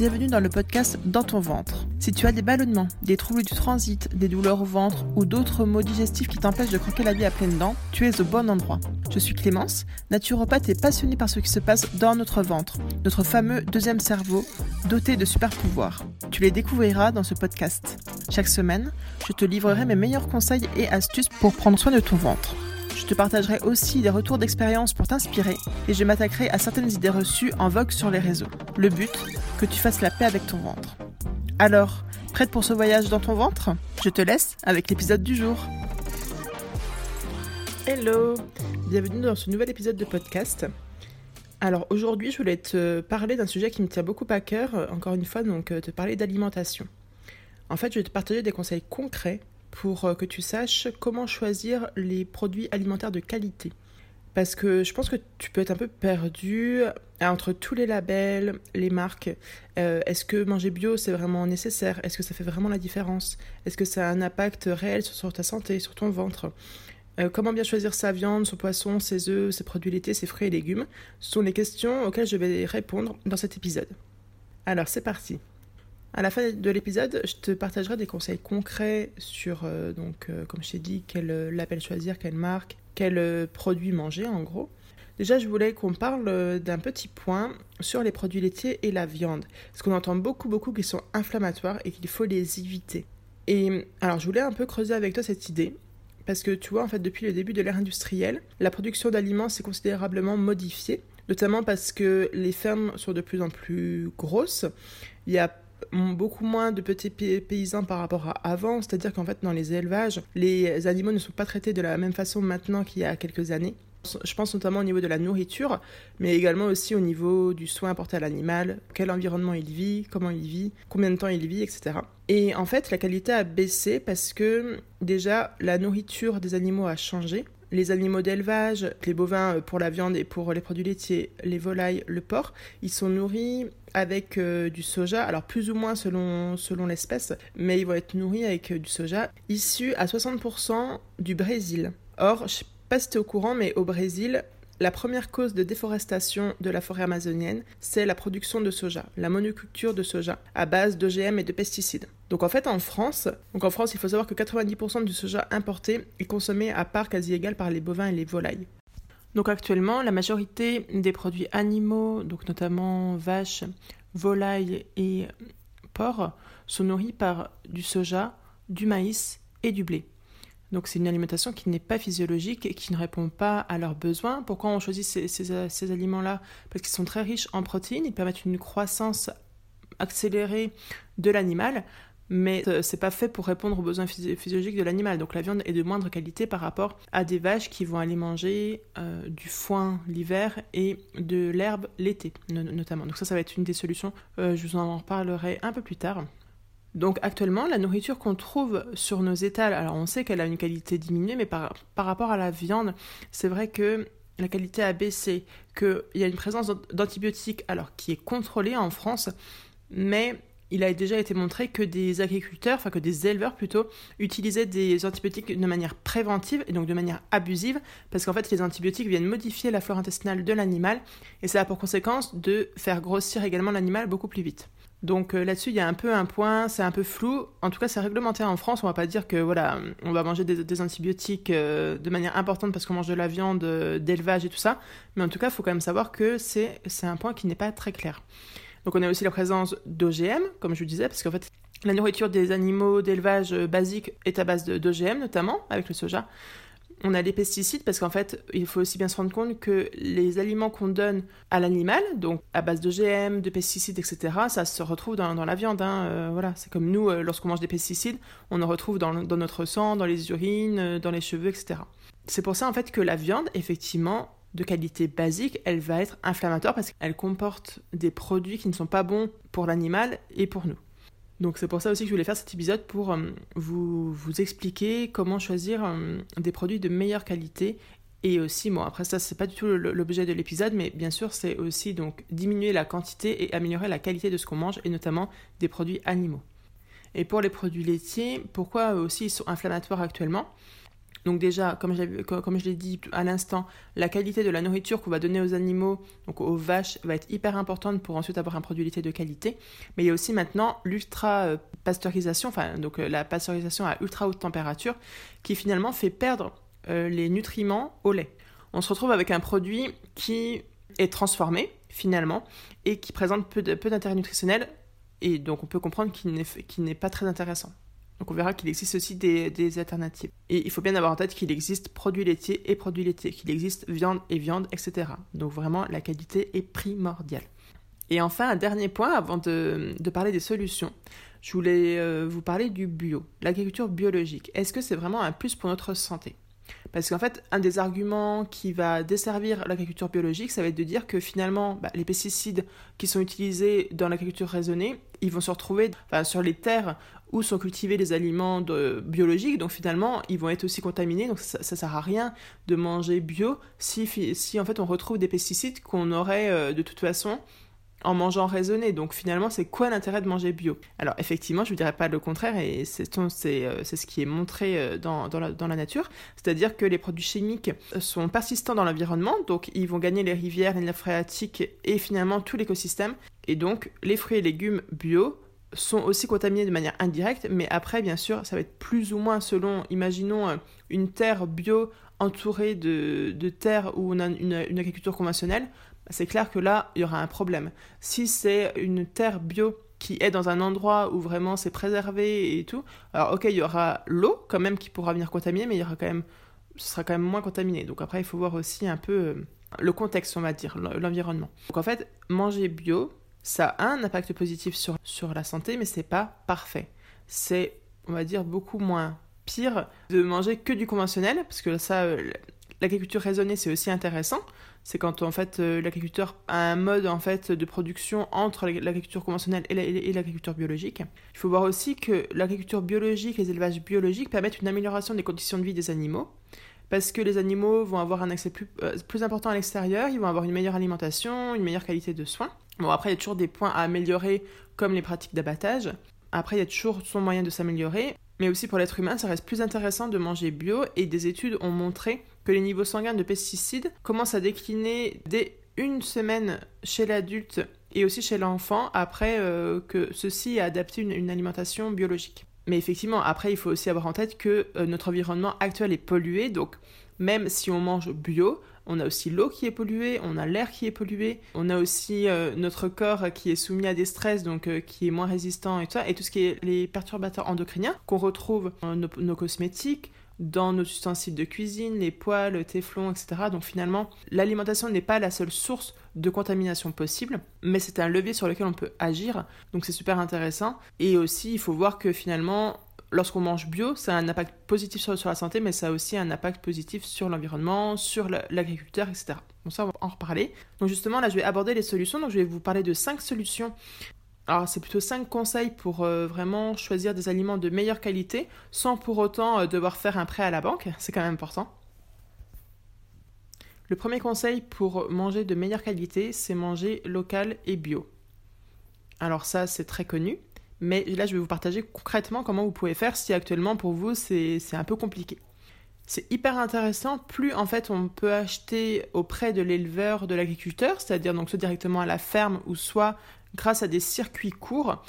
bienvenue dans le podcast Dans ton ventre. Si tu as des ballonnements, des troubles du transit, des douleurs au ventre ou d'autres maux digestifs qui t'empêchent de croquer la vie à pleines dents, tu es au bon endroit. Je suis Clémence, naturopathe et passionnée par ce qui se passe dans notre ventre, notre fameux deuxième cerveau, doté de super pouvoirs. Tu les découvriras dans ce podcast. Chaque semaine, je te livrerai mes meilleurs conseils et astuces pour prendre soin de ton ventre. Je te partagerai aussi des retours d'expérience pour t'inspirer et je m'attaquerai à certaines idées reçues en vogue sur les réseaux. Le but, que tu fasses la paix avec ton ventre. Alors, prête pour ce voyage dans ton ventre? Je te laisse avec l'épisode du jour. Hello Bienvenue dans ce nouvel épisode de podcast. Alors aujourd'hui, je voulais te parler d'un sujet qui me tient beaucoup à cœur, encore une fois, donc te parler d'alimentation. En fait, je vais te partager des conseils concrets pour euh, que tu saches comment choisir les produits alimentaires de qualité. Parce que je pense que tu peux être un peu perdu entre tous les labels, les marques. Euh, est-ce que manger bio, c'est vraiment nécessaire? Est-ce que ça fait vraiment la différence? Est-ce que ça a un impact réel sur, ta santé, sur ton ventre? Euh, Comment bien choisir sa viande, son poisson, ses œufs, ses produits laitiers, ses fruits et légumes? Ce sont les questions auxquelles je vais répondre dans cet épisode. Alors c'est parti à la fin de l'épisode, je te partagerai des conseils concrets sur, euh, donc, euh, comme je t'ai dit, quel euh, label choisir, quelle marque, quel produit manger en gros. Déjà, je voulais qu'on parle d'un petit point sur les produits laitiers et la viande. Parce qu'on entend beaucoup, beaucoup qu'ils sont inflammatoires et qu'il faut les éviter. Et alors, je voulais un peu creuser avec toi cette idée. Parce que tu vois, en fait, depuis le début de l'ère industrielle, la production d'aliments s'est considérablement modifiée. Notamment parce que les fermes sont de plus en plus grosses. Il y a beaucoup moins de petits paysans par rapport à avant, c'est-à-dire qu'en fait dans les élevages, les animaux ne sont pas traités de la même façon maintenant qu'il y a quelques années. Je pense notamment au niveau de la nourriture, mais également aussi au niveau du soin apporté à l'animal, quel environnement il vit, comment il vit, combien de temps il vit, etc. Et en fait, la qualité a baissé parce que déjà la nourriture des animaux a changé les animaux d'élevage, les bovins euh, pour la viande et pour les produits laitiers, les volailles, le porc, ils sont nourris avec euh, du soja, alors plus ou moins selon, selon l'espèce, mais ils vont être nourris avec euh, du soja issu à 60% du Brésil. Or, je sais pas si tu au courant, mais au Brésil, la première cause de déforestation de la forêt amazonienne, c'est la production de soja, la monoculture de soja, à base d'OGM et de pesticides. Donc en fait en France, donc en France il faut savoir que 90% du soja importé est consommé à part quasi égale par les bovins et les volailles. Donc actuellement, la majorité des produits animaux, donc notamment vaches, volailles et porcs, sont nourris par du soja, du maïs et du blé. Donc c'est une alimentation qui n'est pas physiologique et qui ne répond pas à leurs besoins. Pourquoi on choisit ces, aliments-là? Parce qu'ils sont très riches en protéines, ils permettent une croissance accélérée de l'animal, mais ce c'est pas fait pour répondre aux besoins physiologiques de l'animal. Donc la viande est de moindre qualité par rapport à des vaches qui vont aller manger euh, du foin l'hiver et de l'herbe l'été notamment. Donc ça, ça va être une des solutions. Euh, je vous en reparlerai un peu plus tard. Donc actuellement, la nourriture qu'on trouve sur nos étals, alors on sait qu'elle a une qualité diminuée, mais par, rapport à la viande, c'est vrai que la qualité a baissé, qu'il y a une présence d'antibiotiques, alors qui est contrôlée en France, mais il a déjà été montré que des agriculteurs, enfin que des éleveurs plutôt, utilisaient des antibiotiques de manière préventive et donc de manière abusive, parce qu'en fait les antibiotiques viennent modifier la flore intestinale de l'animal, et ça a pour conséquence de faire grossir également l'animal beaucoup plus vite. Donc euh, là-dessus, il y a un peu un point, c'est un peu flou. En tout cas, c'est réglementé en France. On va pas dire que voilà, on va manger des, antibiotiques euh, de manière importante parce qu'on mange de la viande euh, d'élevage et tout ça. Mais en tout cas, il faut quand même savoir que c'est un point qui n'est pas très clair. Donc on a aussi la présence d'OGM, comme je vous disais, parce qu'en fait, la nourriture des animaux d'élevage basique est à base d'OGM, notamment avec le soja on a les pesticides parce qu'en fait, il faut aussi bien se rendre compte que les aliments qu'on donne à l'animal, donc à base de GM, de pesticides, etc., ça se retrouve dans, la viande. Hein, euh, voilà, c'est comme nous, euh, lorsqu'on mange des pesticides, on en retrouve dans, notre sang, dans les urines, euh, dans les cheveux, etc. C'est pour ça en fait que la viande, effectivement, de qualité basique, elle va être inflammatoire parce qu'elle comporte des produits qui ne sont pas bons pour l'animal et pour nous. Donc c'est pour ça aussi que je voulais faire cet épisode pour euh, vous, expliquer comment choisir euh, des produits de meilleure qualité et aussi, bon après ça c'est pas du tout l'objet de l'épisode, mais bien sûr c'est aussi donc diminuer la quantité et améliorer la qualité de ce qu'on mange et notamment des produits animaux. Et pour les produits laitiers, pourquoi aussi ils sont inflammatoires actuellement? Donc déjà, comme, je l'ai dit à l'instant, la qualité de la nourriture qu'on va donner aux animaux, donc aux vaches, va être hyper importante pour ensuite avoir un produit laitier de qualité. Mais il y a aussi maintenant l'ultra pasteurisation, enfin donc la pasteurisation à ultra haute température, qui finalement fait perdre les nutriments au lait. On se retrouve avec un produit qui est transformé finalement et qui présente peu d'intérêt nutritionnel et donc on peut comprendre qu'il n'est pas très intéressant. Donc on verra qu'il existe aussi des, alternatives. Et il faut bien avoir en tête qu'il existe produits laitiers et produits laitiers, qu'il existe viande et viande, etc. Donc vraiment la qualité est primordiale. Et enfin, un dernier point avant de, parler des solutions. Je voulais euh, vous parler du bio, l'agriculture biologique. Est-ce que c'est vraiment un plus pour notre santé? Parce qu'en fait, un des arguments qui va desservir l'agriculture biologique, ça va être de dire que finalement, bah, les pesticides qui sont utilisés dans l'agriculture raisonnée, ils vont se retrouver sur les terres où sont cultivés les aliments biologiques. Donc finalement, ils vont être aussi contaminés. Donc ça, ne sert à rien de manger bio si, en fait on retrouve des pesticides qu'on aurait euh, de toute façon en mangeant raisonné. Donc finalement, c'est quoi l'intérêt de manger bio? Alors effectivement, je ne dirais pas le contraire, et c'est euh, ce qui est montré euh, dans, la, nature, c'est-à-dire que les produits chimiques sont persistants dans l'environnement, donc ils vont gagner les rivières, les nappes phréatiques et finalement tout l'écosystème. Et donc les fruits et légumes bio sont aussi contaminés de manière indirecte, mais après, bien sûr, ça va être plus ou moins selon, imaginons, une terre bio entourée de, de terres où on a une agriculture conventionnelle, c'est clair que là, il y aura un problème. Si c'est une terre bio qui est dans un endroit où vraiment c'est préservé et tout, alors ok, il y aura l'eau quand même qui pourra venir contaminer, mais il y aura quand même, ce sera quand même moins contaminé. Donc après, il faut voir aussi un peu euh, le contexte, on va dire, l'environnement. Donc en fait, manger bio, ça a un impact positif sur, sur la santé, mais c'est pas parfait. C'est, on va dire, beaucoup moins pire de manger que du conventionnel, parce que ça, euh, l'agriculture raisonnée, c'est aussi intéressant c'est quand en fait euh, l'agriculteur a un mode en fait de production entre l'agriculture conventionnelle et l'agriculture biologique. Il faut voir aussi que l'agriculture biologique, les élevages biologiques permettent une amélioration des conditions de vie des animaux parce que les animaux vont avoir un accès plus, euh, plus important à l'extérieur, ils vont avoir une meilleure alimentation, une meilleure qualité de soins. Bon après il y a toujours des points à améliorer comme les pratiques d'abattage. Après il y a toujours son moyen de s'améliorer, mais aussi pour l'être humain ça reste plus intéressant de manger bio et des études ont montré que les niveaux sanguins de pesticides commencent à décliner dès une semaine chez l'adulte et aussi chez l'enfant après euh, que ceci ait adapté une, alimentation biologique. Mais effectivement, après, il faut aussi avoir en tête que euh, notre environnement actuel est pollué, donc même si on mange bio, on a aussi l'eau qui est polluée, on a l'air qui est pollué, on a aussi euh, notre corps qui est soumis à des stress, donc qui est moins résistant et tout ça, et tout ce qui est les perturbateurs endocriniens qu'on retrouve dans nos cosmétiques, dans nos ustensiles de cuisine, les poêles, le téflon, etc. Donc finalement, l'alimentation n'est pas la seule source de contamination possible, mais c'est un levier sur lequel on peut agir. Donc c'est super intéressant. Et aussi, il faut voir que finalement, lorsqu'on mange bio, ça a un impact positif sur, la santé, mais ça a aussi un impact positif sur l'environnement, sur l'agriculteur, etc. Donc ça, on va en reparler. Donc justement, là, je vais aborder les solutions. Donc je vais vous parler de cinq solutions alors c'est plutôt 5 conseils pour euh, vraiment choisir des aliments de meilleure qualité sans pour autant euh, devoir faire un prêt à la banque, c'est quand même important. Le premier conseil pour manger de meilleure qualité, c'est manger local et bio. Alors ça c'est très connu, mais là je vais vous partager concrètement comment vous pouvez faire si actuellement pour vous c'est un peu compliqué. C'est hyper intéressant, plus en fait on peut acheter auprès de l'éleveur, de l'agriculteur, c'est-à-dire donc soit directement à la ferme ou soit grâce à des circuits courts.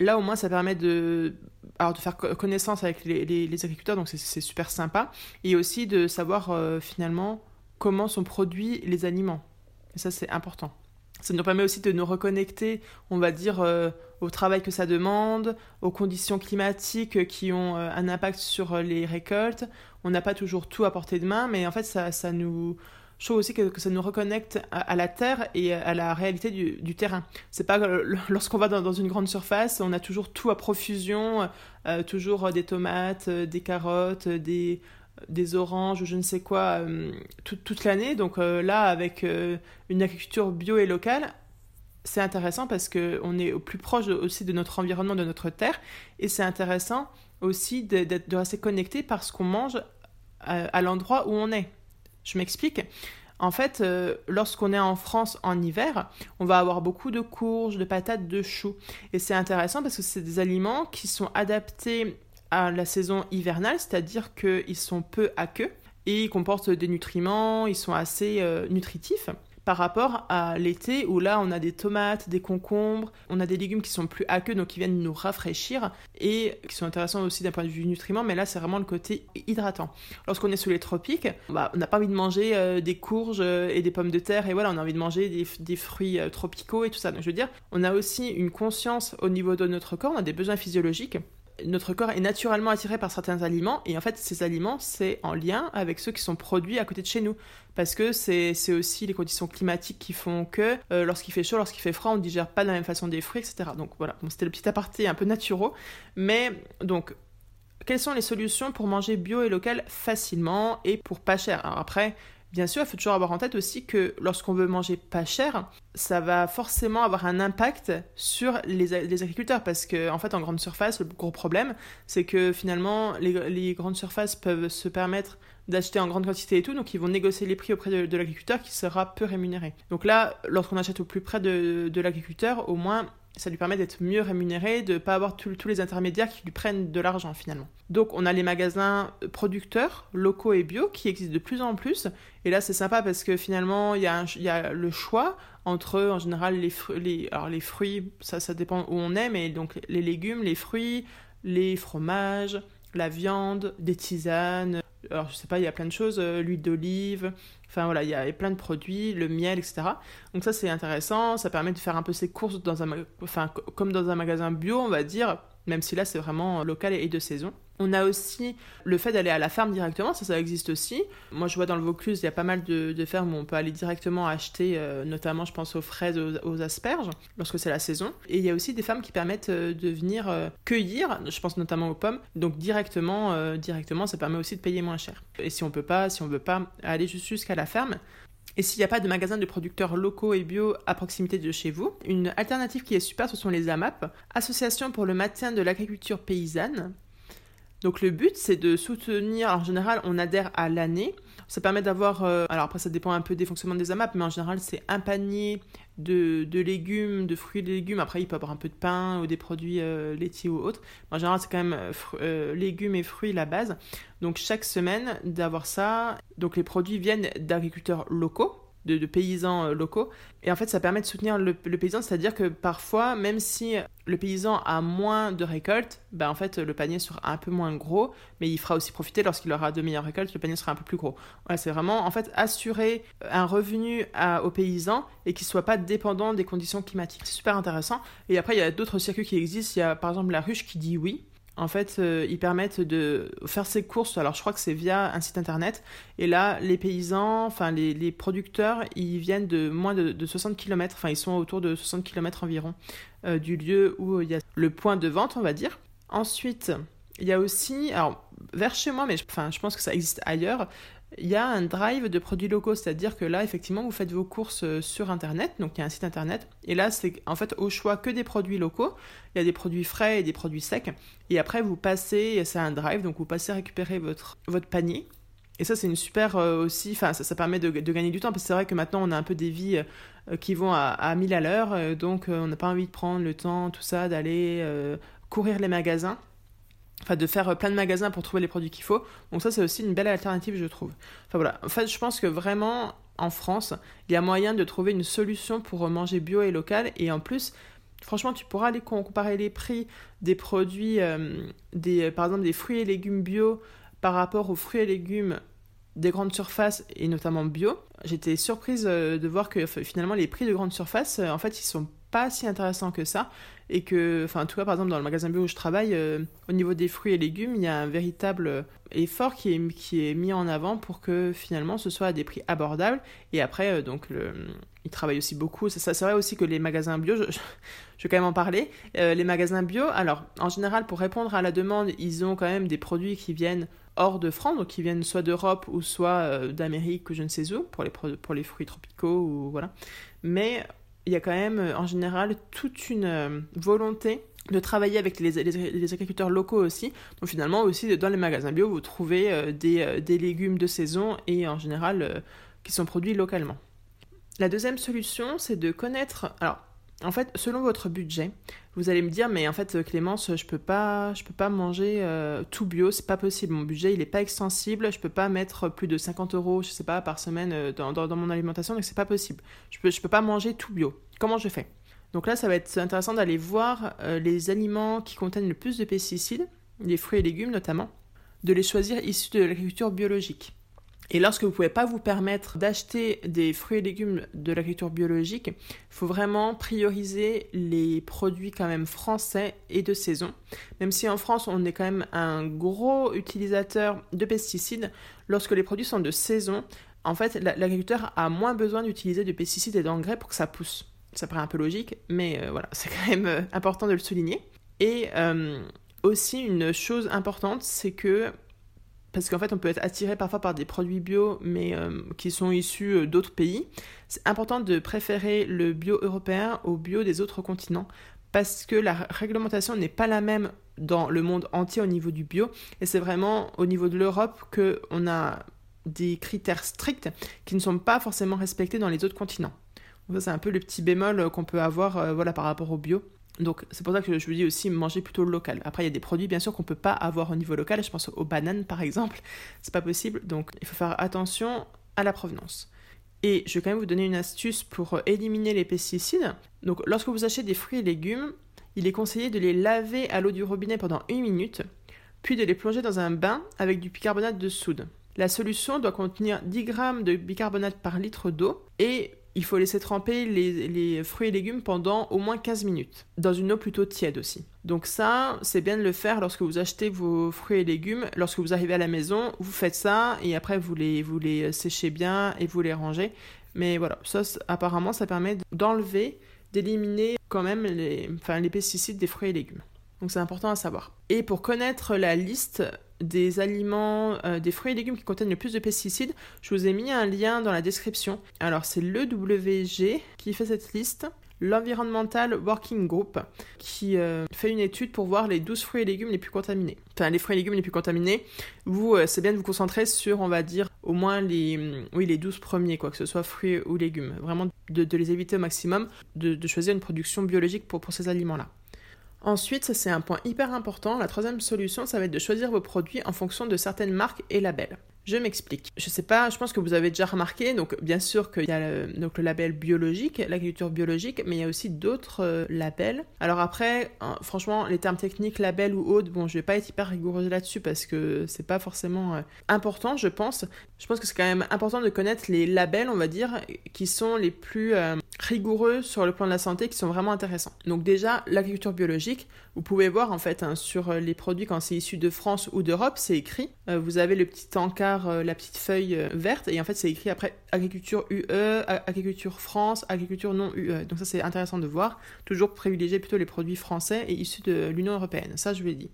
Là, au moins, ça permet de, alors, de faire connaissance avec les, agriculteurs, donc c'est super sympa. Et aussi de savoir euh, finalement comment sont produits les aliments. Et ça, c'est important. Ça nous permet aussi de nous reconnecter, on va dire, euh, au travail que ça demande, aux conditions climatiques qui ont euh, un impact sur les récoltes. On n'a pas toujours tout à portée de main, mais en fait, ça, ça nous je trouve aussi que, ça nous reconnecte à, la terre et à la réalité du, terrain. C'est pas lorsqu'on va dans, une grande surface, on a toujours tout à profusion, euh, toujours des tomates, euh, des carottes, des, des oranges, je ne sais quoi, euh, toute l'année. Donc là, avec une agriculture bio et locale, c'est intéressant parce qu'on est au plus proche aussi de notre environnement, de notre terre, et c'est intéressant aussi de, de, rester connecté parce qu'on mange à l'endroit où on est. Je m'explique. En fait, euh, lorsqu'on est en France en hiver, on va avoir beaucoup de courges, de patates, de choux. Et c'est intéressant parce que c'est des aliments qui sont adaptés à la saison hivernale, c'est-à-dire qu'ils sont peu aqueux et ils comportent des nutriments, ils sont assez euh, nutritifs par rapport à l'été où là on a des tomates, des concombres, on a des légumes qui sont plus aqueux donc qui viennent nous rafraîchir et qui sont intéressants aussi d'un point de vue nutriment mais là c'est vraiment le côté hydratant. Lorsqu'on est sous les tropiques, bah, on n'a pas envie de manger euh, des courges euh, et des pommes de terre et voilà on a envie de manger des, fruits euh, tropicaux et tout ça. Donc je veux dire on a aussi une conscience au niveau de notre corps, on a des besoins physiologiques notre corps est naturellement attiré par certains aliments et en fait ces aliments c'est en lien avec ceux qui sont produits à côté de chez nous. Parce que c'est aussi les conditions climatiques qui font que euh, lorsqu'il fait chaud, lorsqu'il fait froid, on ne digère pas de la même façon des fruits, etc. Donc voilà, c'était le petit aparté un peu naturel, mais donc quelles sont les solutions pour manger bio et local facilement et pour pas cher? Alors après, Bien sûr, il faut toujours avoir en tête aussi que lorsqu'on veut manger pas cher, ça va forcément avoir un impact sur les, agriculteurs parce que en fait en grande surface, le gros problème, c'est que finalement les, grandes surfaces peuvent se permettre d'acheter en grande quantité et tout, donc ils vont négocier les prix auprès de, l'agriculteur qui sera peu rémunéré. Donc là, lorsqu'on achète au plus près de l'agriculteur, au moins ça lui permet d'être mieux rémunéré, de ne pas avoir tous les intermédiaires qui lui prennent de l'argent finalement. Donc on a les magasins producteurs, locaux et bio, qui existent de plus en plus. Et là c'est sympa parce que finalement il y, a le choix entre en général les, fruits, alors les fruits, ça, ça dépend où on est, mais donc les légumes, les fruits, les fromages, la viande, des tisanes, alors je sais pas, il y a plein de choses, euh, l'huile d'olive, enfin voilà, il y a plein de produits, le miel, etc. Donc ça c'est intéressant, ça permet de faire un peu ses courses dans un, enfin comme dans un magasin bio, on va dire, même si là c'est vraiment local et de saison. On a aussi le fait d'aller à la ferme directement, ça, ça existe aussi. Moi, je vois dans le Vaucluse, il y a pas mal de, fermes où on peut aller directement acheter, euh, notamment, je pense aux fraises, aux, asperges, lorsque c'est la saison. Et il y a aussi des fermes qui permettent euh, de venir euh, cueillir, je pense notamment aux pommes. Donc, directement, directement, ça permet aussi de payer moins cher. Et si on peut pas, si on veut pas aller jusqu'à la ferme, et s'il n'y a pas de magasin de producteurs locaux et bio à proximité de chez vous, une alternative qui est super, ce sont les AMAP, Association pour le maintien de l'agriculture paysanne. Donc le but, c'est de soutenir, en général, on adhère à l'année. Ça permet d'avoir, euh, alors après ça dépend un peu des fonctionnements des AMAP, mais en général c'est un panier de, légumes, de fruits et légumes. Après il peut avoir un peu de pain ou des produits euh, laitiers ou autres. en général c'est quand même euh, légumes et fruits la base. Donc chaque semaine d'avoir ça, donc les produits viennent d'agriculteurs locaux de, paysans euh, locaux. Et en fait, ça permet de soutenir le, paysan, c'est-à-dire que parfois, même si le paysan a moins de récoltes, ben en fait, le panier sera un peu moins gros, mais il fera aussi profiter lorsqu'il aura de meilleures récoltes, le panier sera un peu plus gros. Voilà, c'est vraiment, en fait, assurer un revenu aux paysans et qu'il ne soit pas dépendant des conditions climatiques. C'est super intéressant. Et après, il y a d'autres circuits qui existent. Il y a par exemple la ruche qui dit oui. En fait, euh, ils permettent de faire ses courses. Alors, je crois que c'est via un site internet. Et là, les paysans, enfin, les, producteurs, ils viennent de moins de, 60 km. Enfin, ils sont autour de 60 km environ euh, du lieu où il y a le point de vente, on va dire. Ensuite, il y a aussi, alors, vers chez moi, mais enfin, je pense que ça existe ailleurs, il y a un drive de produits locaux, c'est-à-dire que là, effectivement, vous faites vos courses euh, sur Internet, donc il y a un site Internet, et là, c'est en fait au choix que des produits locaux. Il y a des produits frais et des produits secs, et après, vous passez, c'est un drive, donc vous passez récupérer votre, votre panier. Et ça, c'est une super euh, aussi, enfin, ça, permet de, gagner du temps, parce que c'est vrai que maintenant, on a un peu des vies euh, qui vont à, à 1000 à l'heure, donc on n'a pas envie de prendre le temps, tout ça, d'aller courir les magasins enfin de faire plein de magasins pour trouver les produits qu'il faut. Donc ça c'est aussi une belle alternative je trouve. Enfin voilà, en fait je pense que vraiment en France, il y a moyen de trouver une solution pour manger bio et local et en plus franchement tu pourras aller comparer les prix des produits euh, des par exemple des fruits et légumes bio par rapport aux fruits et légumes des grandes surfaces et notamment bio. J'étais surprise euh, de voir que finalement les prix de grandes surfaces euh, en fait ils sont pas si intéressant que ça. Et que, enfin, en tout cas, par exemple, dans le magasin bio où je travaille, euh, au niveau des fruits et légumes, il y a un véritable euh, effort qui est, qui est mis en avant pour que finalement ce soit à des prix abordables. Et après, euh, donc, ils travaillent aussi beaucoup. Ça, c'est vrai aussi que les magasins bio, je, je, vais quand même en parler. les magasins bio, alors, en général, pour répondre à la demande, ils ont quand même des produits qui viennent hors de France, donc qui viennent soit d'Europe ou soit d'Amérique ou je ne sais où, pour les, pour les fruits tropicaux ou voilà. Mais il y a quand même euh, en général toute une euh, volonté de travailler avec les, agriculteurs locaux aussi. Donc finalement aussi dans les magasins bio, vous trouvez euh, des, des, légumes de saison et en général qui sont produits localement. La deuxième solution, c'est de connaître... Alors, En fait, selon votre budget, vous allez me dire, mais en fait, Clémence, je peux pas, je peux pas manger euh, tout bio, c'est pas possible. Mon budget, il est pas extensible. Je peux pas mettre plus de 50 euros, je sais pas, par semaine euh, dans, mon alimentation, donc c'est pas possible. Je peux, peux pas manger tout bio. Comment je fais? Donc là, ça va être intéressant d'aller voir euh, les aliments qui contiennent le plus de pesticides, les fruits et légumes notamment, de les choisir issus de l'agriculture biologique. Et lorsque vous ne pouvez pas vous permettre d'acheter des fruits et légumes de l'agriculture biologique, il faut vraiment prioriser les produits quand même français et de saison. Même si en France, on est quand même un gros utilisateur de pesticides, lorsque les produits sont de saison, en fait, l'agriculteur a moins besoin d'utiliser de pesticides et d'engrais pour que ça pousse. Ça paraît un peu logique, mais euh, voilà, c'est quand même euh, important de le souligner. Et euh, aussi, une chose importante, c'est que parce qu'en fait on peut être attiré parfois par des produits bio mais euh, qui sont issus euh, d'autres pays. C'est important de préférer le bio européen au bio des autres continents parce que la réglementation n'est pas la même dans le monde entier au niveau du bio et c'est vraiment au niveau de l'Europe qu'on a des critères stricts qui ne sont pas forcément respectés dans les autres continents. C'est un peu le petit bémol qu'on peut avoir euh, voilà, par rapport au bio. Donc c'est pour ça que je vous dis aussi manger plutôt local. Après il y a des produits bien sûr qu'on peut pas avoir au niveau local, je pense aux bananes par exemple, c'est pas possible. Donc il faut faire attention à la provenance. Et je vais quand même vous donner une astuce pour éliminer les pesticides. Donc lorsque vous achetez des fruits et légumes, il est conseillé de les laver à l'eau du robinet pendant une minute, puis de les plonger dans un bain avec du bicarbonate de soude. La solution doit contenir 10 g de bicarbonate par litre d'eau et il faut laisser tremper les, fruits et légumes pendant au moins 15 minutes, dans une eau plutôt tiède aussi. Donc ça, c'est bien de le faire lorsque vous achetez vos fruits et légumes. Lorsque vous arrivez à la maison, vous faites ça et après vous les, vous les séchez bien et vous les rangez. Mais voilà, ça apparemment, ça permet d'enlever, d'éliminer quand même les, les pesticides des fruits et légumes. Donc c'est important à savoir. Et pour connaître la liste des aliments, euh, des fruits et légumes qui contiennent le plus de pesticides, je vous ai mis un lien dans la description. Alors c'est l'EWG qui fait cette liste l'Environmental Working Group, qui euh, fait une étude pour voir les 12 fruits et légumes les plus contaminés. Enfin, les fruits et légumes les plus contaminés, vous, euh, c'est bien de vous concentrer sur, on va dire, au moins les, mm, oui, les 12 premiers, quoi, que ce soit fruits ou légumes. Vraiment de, les éviter au maximum, de, choisir une production biologique pour ces aliments-là. Ensuite, c'est un point hyper important. La troisième solution, ça va être de choisir vos produits en fonction de certaines marques et labels. Je m'explique. Je sais pas, je pense que vous avez déjà remarqué, donc bien sûr qu'il y a le, donc le label biologique, l'agriculture biologique, mais il y a aussi d'autres euh, labels. Alors après, hein, franchement, les termes techniques, label ou autre, bon, je vais pas être hyper rigoureuse là-dessus parce que c'est pas forcément euh, important, je pense. Je pense que c'est quand même important de connaître les labels, on va dire, qui sont les plus euh, rigoureux sur le plan de la santé, qui sont vraiment intéressants. Donc déjà, l'agriculture biologique, vous pouvez voir en fait hein, sur les produits quand c'est issu de France ou d'Europe, c'est écrit. vous avez le petit encart euh, la petite feuille euh, verte et en fait c'est écrit après agriculture UE, agriculture France, agriculture non UE. Donc ça c'est intéressant de voir. Toujours privilégier plutôt les produits français et issus de l'Union européenne. Ça je vous l'ai dit.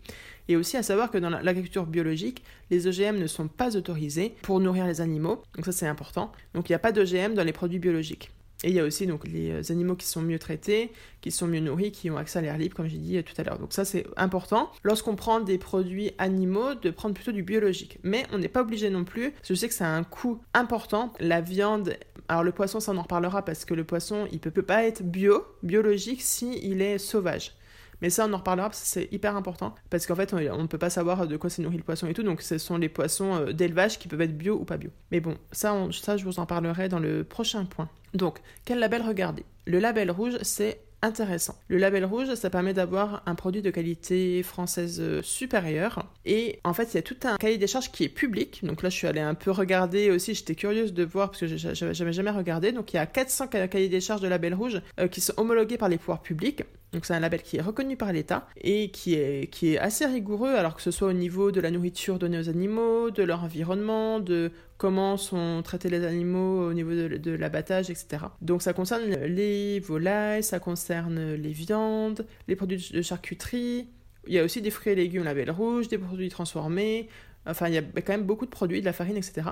Et aussi à savoir que dans l'agriculture biologique, les OGM ne sont pas autorisés pour nourrir les animaux. Donc ça c'est important. Donc il n'y a pas d'OGM dans les produits biologiques. Et il y a aussi donc les euh, animaux qui sont mieux traités, qui sont mieux nourris, qui ont accès à l'air libre, comme j'ai dit euh, tout à l'heure. Donc ça c'est important. Lorsqu'on prend des produits animaux, de prendre plutôt du biologique. Mais on n'est pas obligé non plus, parce que je sais que ça a un coût important. La viande, alors le poisson, ça on en reparlera parce que le poisson, il peut, peut pas être bio, biologique, si il est sauvage. Mais ça, on en reparlera parce que c'est hyper important. Parce qu'en fait, on ne peut pas savoir de quoi c'est nourri le poisson et tout. Donc, ce sont les poissons euh, d'élevage qui peuvent être bio ou pas bio. Mais bon, ça, ça, je vous en parlerai dans le prochain point. Donc, quel label regarder? Le label rouge, c'est intéressant. Le label rouge, ça permet d'avoir un produit de qualité française euh, supérieure. Et en fait, il y a tout un cahier des charges qui est public. Donc là, je suis allée un peu regarder aussi. J'étais curieuse de voir parce que j'avais jamais regardé. Donc il y a 400 cahiers des charges de label rouge euh, qui sont homologués par les pouvoirs publics. Donc c'est un label qui est reconnu par l'État et qui est, qui est assez rigoureux, alors que ce soit au niveau de la nourriture donnée aux animaux, de leur environnement, de comment sont traités les animaux au niveau de, l'abattage, etc. Donc ça concerne les volailles, ça concerne les viandes, les produits de charcuterie. Il y a aussi des fruits et légumes label rouge, des produits transformés. Enfin, il y a quand même beaucoup de produits, de la farine, etc.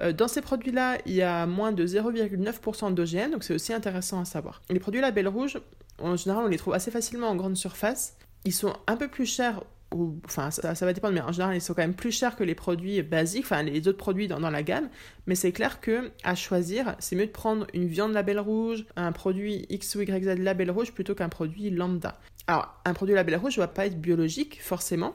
Euh, dans ces produits-là, il y a moins de 0,9% d'OGM, donc c'est aussi intéressant à savoir. Les produits label rouge, en général, on les trouve assez facilement en grande surface. Ils sont un peu plus chers enfin ça, va dépendre, mais en général ils sont quand même plus chers que les produits basiques, enfin les autres produits dans, la gamme. Mais c'est clair que à choisir, c'est mieux de prendre une viande label rouge, un produit X ou YZ label rouge plutôt qu'un produit lambda. Alors un produit label rouge ne va pas être biologique forcément,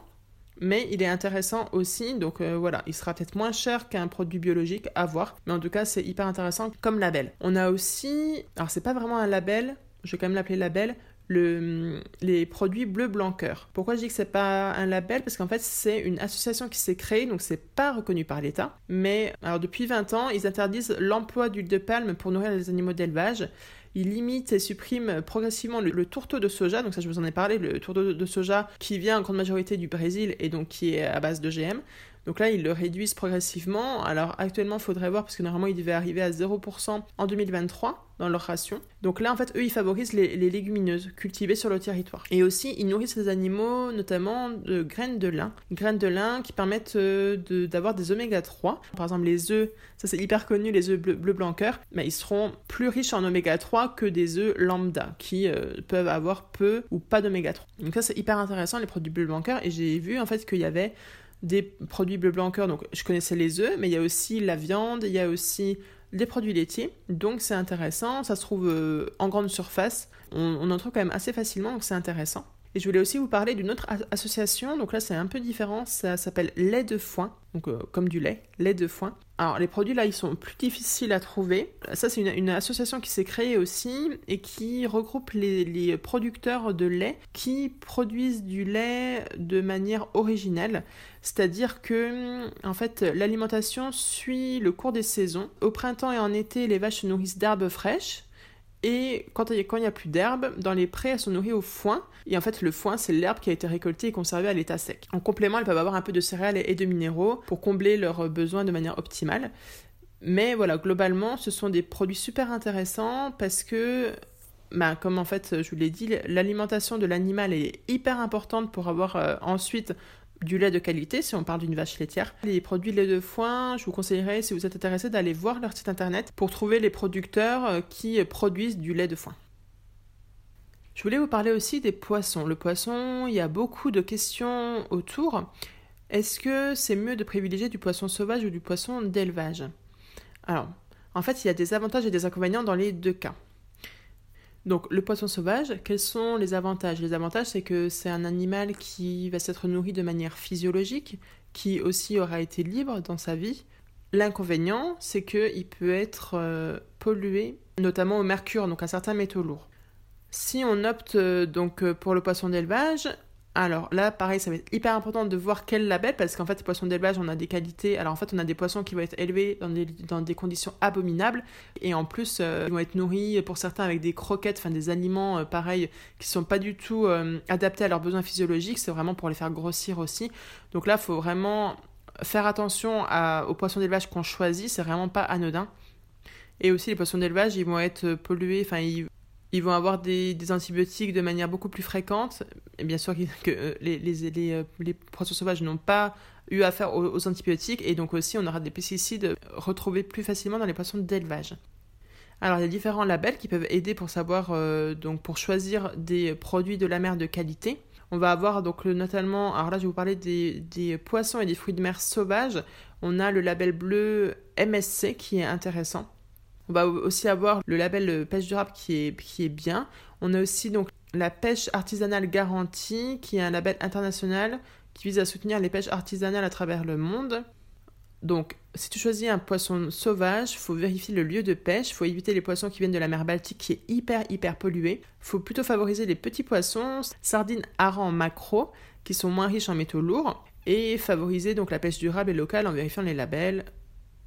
mais il est intéressant aussi, donc euh, voilà, il sera peut-être moins cher qu'un produit biologique à voir, mais en tout cas c'est hyper intéressant comme label. On a aussi, alors c'est pas vraiment un label, je vais quand même l'appeler label, le, les produits bleu blanc cœur. Pourquoi je dis que c'est pas un label? Parce qu'en fait c'est une association qui s'est créée, donc c'est pas reconnu par l'État. Mais alors depuis 20 ans, ils interdisent l'emploi d'huile de palme pour nourrir les animaux d'élevage. Ils limitent et suppriment progressivement le, tourteau de soja, donc ça je vous en ai parlé, le tourteau de soja qui vient en grande majorité du Brésil et donc qui est à base de GM. Donc là, ils le réduisent progressivement. Alors actuellement, il faudrait voir parce que normalement, ils devaient arriver à 0% en 2023 dans leur ration. Donc là, en fait, eux, ils favorisent les, légumineuses cultivées sur le territoire. Et aussi, ils nourrissent les animaux, notamment de graines de lin. Graines de lin qui permettent euh, d'avoir des oméga 3. Par exemple, les œufs, ça c'est hyper connu, les œufs bleu, blanc cœur, mais ils seront plus riches en oméga 3 que des œufs lambda, qui euh, peuvent avoir peu ou pas d'oméga 3. Donc ça, c'est hyper intéressant, les produits bleu blanc cœur. Et j'ai vu, en fait, qu'il y avait des produits bleu blanc cœur. Donc, je connaissais les œufs, mais il y a aussi la viande, il y a aussi des produits laitiers. Donc, c'est intéressant. Ça se trouve euh, en grande surface. On, on, en trouve quand même assez facilement, donc c'est intéressant. Et je voulais aussi vous parler d'une autre association, donc là c'est un peu différent, ça s'appelle lait de foin, donc euh, comme du lait, lait de foin. Alors les produits là ils sont plus difficiles à trouver. Ça c'est une, association qui s'est créée aussi et qui regroupe les, producteurs de lait qui produisent du lait de manière originelle. C'est-à-dire que en fait l'alimentation suit le cours des saisons. Au printemps et en été les vaches se nourrissent d'herbes fraîches et quand il n'y a, plus d'herbe, dans les prés, elles sont nourries au foin. Et en fait, le foin, c'est l'herbe qui a été récoltée et conservée à l'état sec. En complément, elles peuvent avoir un peu de céréales et de minéraux pour combler leurs besoins de manière optimale. Mais voilà, globalement, ce sont des produits super intéressants parce que, bah, comme en fait, je vous l'ai dit, l'alimentation de l'animal est hyper importante pour avoir euh, ensuite du lait de qualité, si on parle d'une vache laitière. Les produits lait de foin, je vous conseillerais, si vous êtes intéressé, d'aller voir leur site internet pour trouver les producteurs euh, qui produisent du lait de foin. Je voulais vous parler aussi des poissons. Le poisson, il y a beaucoup de questions autour. Est-ce que c'est mieux de privilégier du poisson sauvage ou du poisson d'élevage? Alors, en fait, il y a des avantages et des inconvénients dans les deux cas. Donc le poisson sauvage, quels sont les avantages? Les avantages, c'est que c'est un animal qui va s'être nourri de manière physiologique, qui aussi aura été libre dans sa vie. L'inconvénient, c'est qu'il peut être euh, pollué, notamment au mercure, donc à certains métaux lourds. Si on opte euh, donc euh, pour le poisson d'élevage, alors là, pareil, ça va être hyper important de voir quel label, parce qu'en fait, les poissons d'élevage, on a des qualités. Alors en fait, on a des poissons qui vont être élevés dans des, conditions abominables, et en plus, euh, ils vont être nourris pour certains avec des croquettes, enfin des aliments euh, pareils, qui sont pas du tout euh, adaptés à leurs besoins physiologiques. C'est vraiment pour les faire grossir aussi. Donc là, il faut vraiment faire attention aux poissons d'élevage qu'on choisit. C'est vraiment pas anodin. Et aussi, les poissons d'élevage, ils vont être pollués, enfin, ils ils vont avoir des, antibiotiques de manière beaucoup plus fréquente. Et bien sûr que euh, euh, les, poissons sauvages n'ont pas eu affaire aux, antibiotiques et donc aussi on aura des pesticides retrouvés plus facilement dans les poissons d'élevage. Alors il y a différents labels qui peuvent aider pour savoir euh, donc pour choisir des produits de la mer de qualité. On va avoir donc notamment, alors là je vais vous parler des poissons et des fruits de mer sauvages. On a le label bleu MSC qui est intéressant. On va aussi avoir le label pêche durable qui est, bien. On a aussi donc la pêche artisanale garantie qui est un label international qui vise à soutenir les pêches artisanales à travers le monde. Donc, si tu choisis un poisson sauvage, faut vérifier le lieu de pêche, faut éviter les poissons qui viennent de la mer Baltique qui est hyper hyper polluée. Faut plutôt favoriser les petits poissons, sardines, harengs, macro, qui sont moins riches en métaux lourds, et favoriser donc la pêche durable et locale en vérifiant les labels,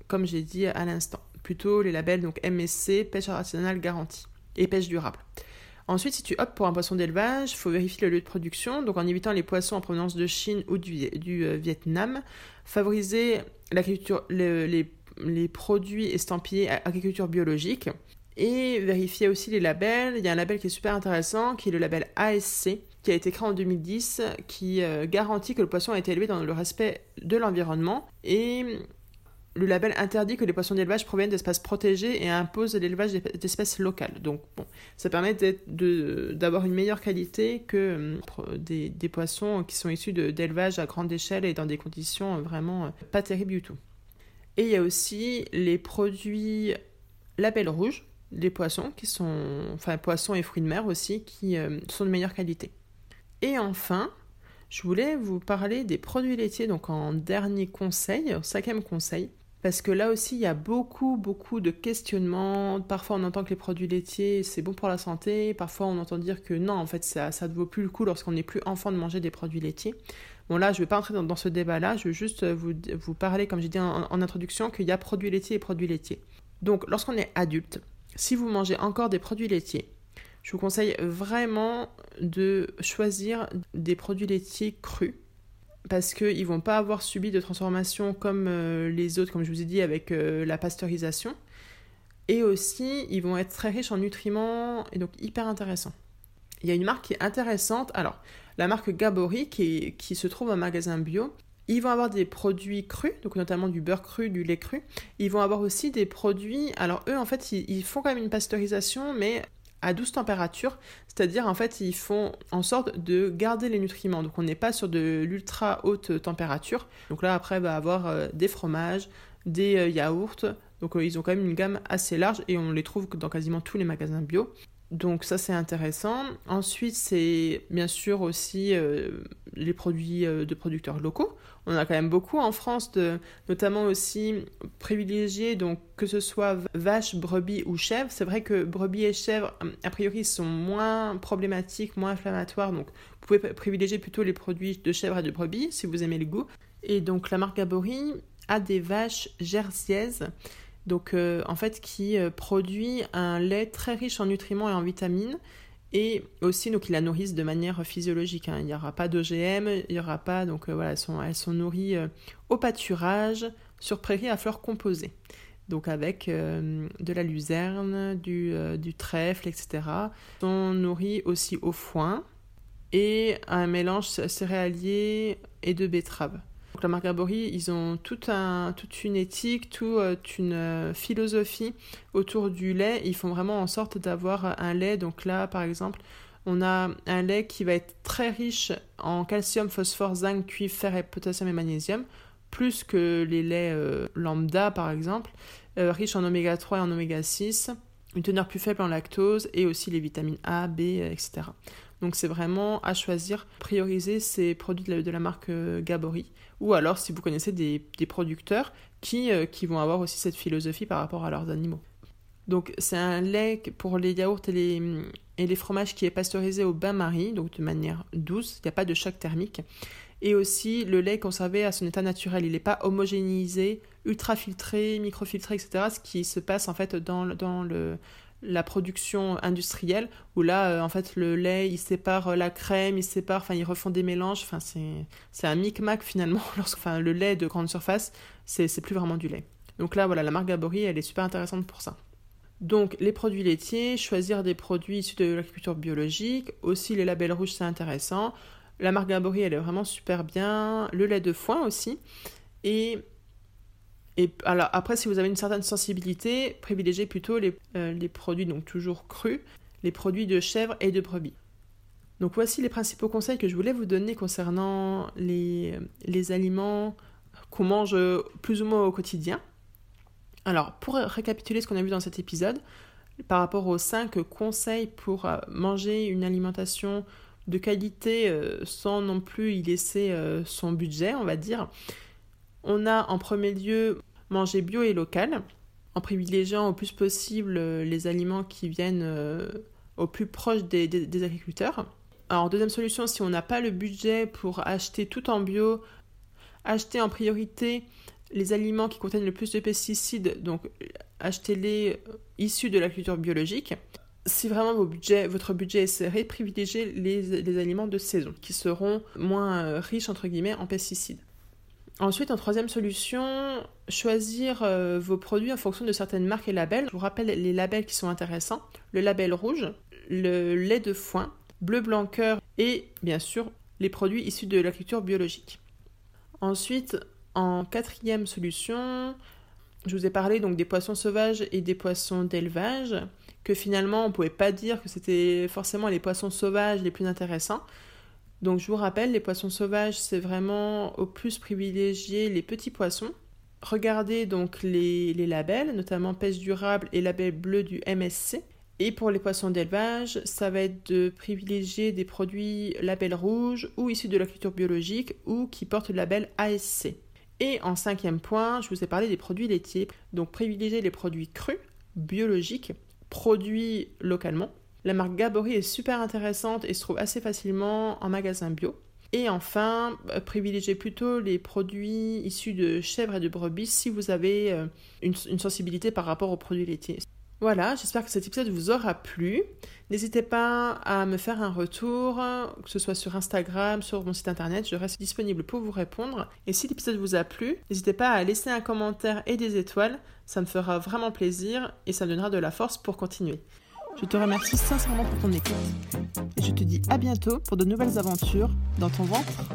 comme j'ai dit à l'instant plutôt les labels donc MSC, pêche artisanale garantie et pêche durable. Ensuite, si tu optes pour un poisson d'élevage, il faut vérifier le lieu de production, donc en évitant les poissons en provenance de Chine ou du, euh, Vietnam. Favoriser l'agriculture, les, les produits estampillés agriculture biologique. Et vérifier aussi les labels. Il y a un label qui est super intéressant, qui est le label ASC, qui a été créé en 2010, qui euh, garantit que le poisson a été élevé dans le respect de l'environnement. Et le label interdit que les poissons d'élevage proviennent d'espaces protégés et impose l'élevage d'espèces locales. Donc, bon, ça permet d'avoir une meilleure qualité que euh, des, poissons qui sont issus d'élevage à grande échelle et dans des conditions vraiment euh, pas terribles du tout. Et il y a aussi les produits label rouge, des poissons qui sont, enfin poissons et fruits de mer aussi, qui euh, sont de meilleure qualité. Et enfin, je voulais vous parler des produits laitiers, donc en dernier conseil, cinquième conseil, parce que là aussi il y a beaucoup, beaucoup de questionnements. Parfois on entend que les produits laitiers c'est bon pour la santé, parfois on entend dire que non, en fait ça, ne vaut plus le coup lorsqu'on n'est plus enfant de manger des produits laitiers. Bon là je ne vais pas entrer dans, ce débat-là, je veux juste vous, vous parler, comme j'ai dit en, en introduction, qu'il y a produits laitiers et produits laitiers. Donc lorsqu'on est adulte, si vous mangez encore des produits laitiers, je vous conseille vraiment de choisir des produits laitiers crus parce qu'ils vont pas avoir subi de transformation comme euh, les autres, comme je vous ai dit, avec euh, la pasteurisation. Et aussi, ils vont être très riches en nutriments et donc hyper intéressants. Il y a une marque qui est intéressante. Alors, la marque Gabori qui, qui se trouve en magasin bio. Ils vont avoir des produits crus, donc notamment du beurre cru, du lait cru. Ils vont avoir aussi des produits. Alors, eux, en fait, ils font quand même une pasteurisation, mais à douce température, c'est-à-dire en fait ils font en sorte de garder les nutriments. Donc on n'est pas sur de l'ultra haute température. Donc là après va avoir euh, des fromages, des euh, yaourts. Donc euh, ils ont quand même une gamme assez large et on les trouve dans quasiment tous les magasins bio. Donc ça c'est intéressant. Ensuite c'est bien sûr aussi les produits de producteurs locaux on a quand même beaucoup en France, de, notamment aussi privilégiés, donc que ce soit vache, brebis ou chèvre. C'est vrai que brebis et chèvres, a priori, sont moins problématiques, moins inflammatoires, donc vous pouvez privilégier plutôt les produits de chèvre et de brebis si vous aimez le goût. Et donc la marque Gabori a des vaches jerseyaises donc euh, en fait qui euh, produit un lait très riche en nutriments et en vitamines et aussi donc ils la nourrissent de manière physiologique. Hein. Il n'y aura pas d'OGM, il n'y aura pas donc euh, voilà elles sont, elles sont nourries au pâturage sur prairies à fleurs composées. Donc avec de la luzerne, du, du trèfle, etc. Elles sont nourries aussi au foin et un mélange céréalier et de betterave la marque ils ont toute une éthique, toute euh, une euh, philosophie autour du lait. Ils font vraiment en sorte d'avoir un lait. Donc là, par exemple, on a un lait qui va être très riche en calcium, phosphore, zinc, cuivre, fer potassium et magnésium, plus que les laits euh, lambda, par exemple, riche en oméga 3 et en oméga 6, une teneur plus faible en lactose et aussi les vitamines A, B, etc. Donc c'est vraiment à choisir, prioriser ces produits de la, marque Gabori ou alors si vous connaissez des, producteurs qui, euh, qui, vont avoir aussi cette philosophie par rapport à leurs animaux. Donc c'est un lait pour les yaourts et les, et les fromages qui est pasteurisé au bain-marie, donc de manière douce, il n'y a pas de choc thermique. Et aussi le lait conservé à son état naturel, il n'est pas homogénéisé, ultra filtré, microfiltré, etc. Ce qui se passe en fait dans, dans le, la production industrielle où là euh, en fait le lait il sépare euh, la crème il sépare enfin ils refont des mélanges. Enfin c'est c'est un micmac finalement enfin le lait de grande surface c'est c'est plus vraiment du lait. Donc là voilà la marque elle est super intéressante pour ça. Donc les produits laitiers choisir des produits issus de l'agriculture biologique. Aussi les labels rouges c'est intéressant. La marque elle est vraiment super bien. Le lait de foin aussi. Et et alors après, si vous avez une certaine sensibilité, privilégiez plutôt les, euh, les, produits donc toujours crus, les produits de chèvre et de brebis. Donc voici les principaux conseils que je voulais vous donner concernant les, les aliments qu'on mange plus ou moins au quotidien. Alors pour récapituler ce qu'on a vu dans cet épisode, par rapport aux 5 conseils pour euh, manger une alimentation de qualité euh, sans non plus y laisser son budget, on va dire. On a en premier lieu manger bio et local, en privilégiant au plus possible euh, les aliments qui viennent euh, au plus proche des, agriculteurs. Alors, deuxième solution, si on n'a pas le budget pour acheter tout en bio, acheter en priorité les aliments qui contiennent le plus de pesticides, donc achetez-les euh, issus de la culture biologique. Si vraiment votre budget est serré, privilégiez les, les, aliments de saison, qui seront moins riches entre guillemets en pesticides. Ensuite, en troisième solution, choisir euh, vos produits en fonction de certaines marques et labels. Je vous rappelle les labels qui sont intéressants. Le label rouge, le lait de foin, bleu blanc cœur et bien sûr les produits issus de l'agriculture biologique. Ensuite, en quatrième solution, Je vous ai parlé donc des poissons sauvages et des poissons d'élevage, que finalement on ne pouvait pas dire que c'était forcément les poissons sauvages les plus intéressants. Donc je vous rappelle, les poissons sauvages, c'est vraiment au plus privilégié les petits poissons. Regardez donc les, labels, notamment pêche durable et label bleu du MSC. Et pour les poissons d'élevage, ça va être de privilégier des produits label rouge ou issus de la culture biologique ou qui portent le label ASC. Et en cinquième point, je vous ai parlé des produits laitiers. Donc privilégier les produits crus, biologiques, produits localement. La marque Gabory est super intéressante et se trouve assez facilement en magasin bio. Et enfin, euh, privilégiez plutôt les produits issus de chèvres et de brebis si vous avez euh, une, une sensibilité par rapport aux produits laitiers. Voilà, j'espère que cet épisode vous aura plu. N'hésitez pas à me faire un retour, que ce soit sur Instagram, sur mon site internet, je reste disponible pour vous répondre. Et si l'épisode vous a plu, n'hésitez pas à laisser un commentaire et des étoiles, ça me fera vraiment plaisir et ça me donnera de la force pour continuer. Je te remercie sincèrement pour ton écoute et je te dis à bientôt pour de nouvelles aventures dans ton ventre.